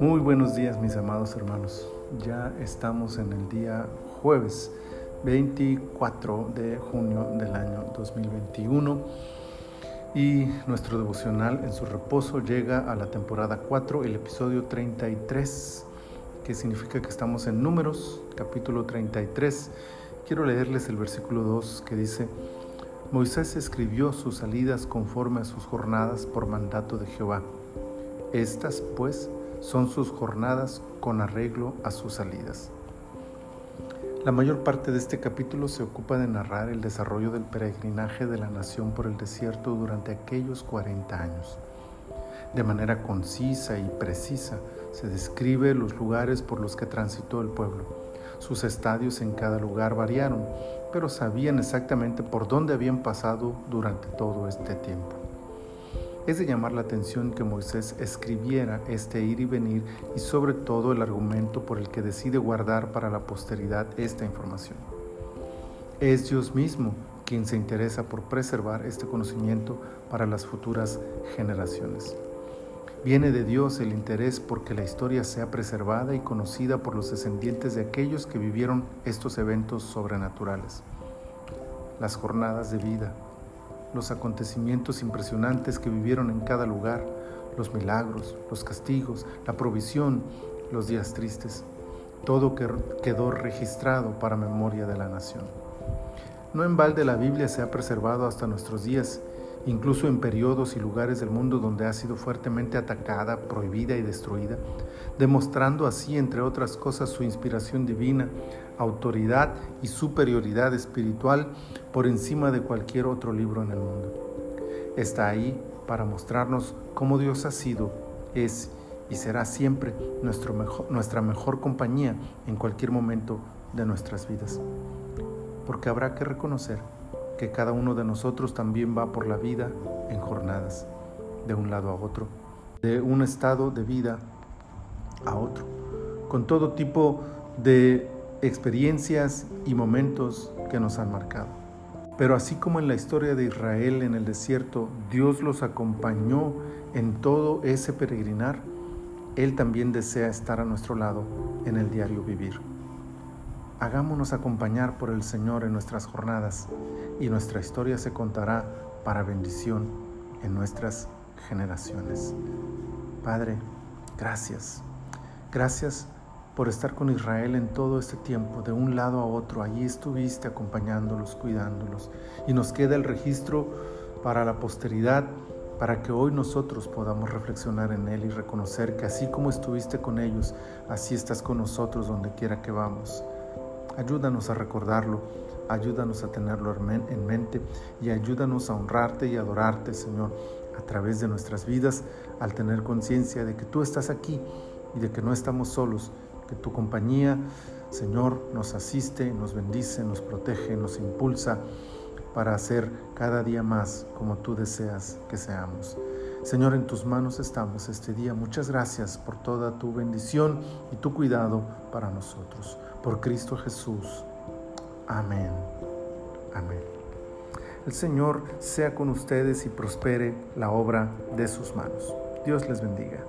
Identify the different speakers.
Speaker 1: Muy buenos días mis amados hermanos. Ya estamos en el día jueves 24 de junio del año 2021 y nuestro devocional en su reposo llega a la temporada 4, el episodio 33, que significa que estamos en números, capítulo 33. Quiero leerles el versículo 2 que dice, Moisés escribió sus salidas conforme a sus jornadas por mandato de Jehová. Estas, pues, son sus jornadas con arreglo a sus salidas. La mayor parte de este capítulo se ocupa de narrar el desarrollo del peregrinaje de la nación por el desierto durante aquellos 40 años. De manera concisa y precisa se describe los lugares por los que transitó el pueblo. Sus estadios en cada lugar variaron, pero sabían exactamente por dónde habían pasado durante todo este tiempo. Es de llamar la atención que Moisés escribiera este ir y venir y sobre todo el argumento por el que decide guardar para la posteridad esta información. Es Dios mismo quien se interesa por preservar este conocimiento para las futuras generaciones. Viene de Dios el interés porque la historia sea preservada y conocida por los descendientes de aquellos que vivieron estos eventos sobrenaturales. Las jornadas de vida, los acontecimientos impresionantes que vivieron en cada lugar, los milagros, los castigos, la provisión, los días tristes. Todo quedó registrado para memoria de la nación. No en balde la Biblia se ha preservado hasta nuestros días, incluso en periodos y lugares del mundo donde ha sido fuertemente atacada, prohibida y destruida, demostrando así, entre otras cosas, su inspiración divina, autoridad y superioridad espiritual por encima de cualquier otro libro en el mundo. Está ahí para mostrarnos cómo Dios ha sido, es y será siempre nuestro mejor, nuestra mejor compañía en cualquier momento de nuestras vidas. Porque habrá que reconocer que cada uno de nosotros también va por la vida en jornadas, de un lado a otro, de un estado de vida a otro, con todo tipo de experiencias y momentos que nos han marcado. Pero así como en la historia de Israel en el desierto, Dios los acompañó en todo ese peregrinar, Él también desea estar a nuestro lado en el diario vivir. Hagámonos acompañar por el Señor en nuestras jornadas y nuestra historia se contará para bendición en nuestras generaciones. Padre, gracias. Gracias por estar con Israel en todo este tiempo, de un lado a otro. Allí estuviste acompañándolos, cuidándolos. Y nos queda el registro para la posteridad, para que hoy nosotros podamos reflexionar en él y reconocer que así como estuviste con ellos, así estás con nosotros donde quiera que vamos. Ayúdanos a recordarlo, ayúdanos a tenerlo en mente y ayúdanos a honrarte y adorarte, Señor, a través de nuestras vidas, al tener conciencia de que tú estás aquí y de que no estamos solos, que tu compañía, Señor, nos asiste, nos bendice, nos protege, nos impulsa para hacer cada día más como tú deseas que seamos. Señor, en tus manos estamos este día. Muchas gracias por toda tu bendición y tu cuidado para nosotros. Por Cristo Jesús. Amén. Amén. El Señor sea con ustedes y prospere la obra de sus manos. Dios les bendiga.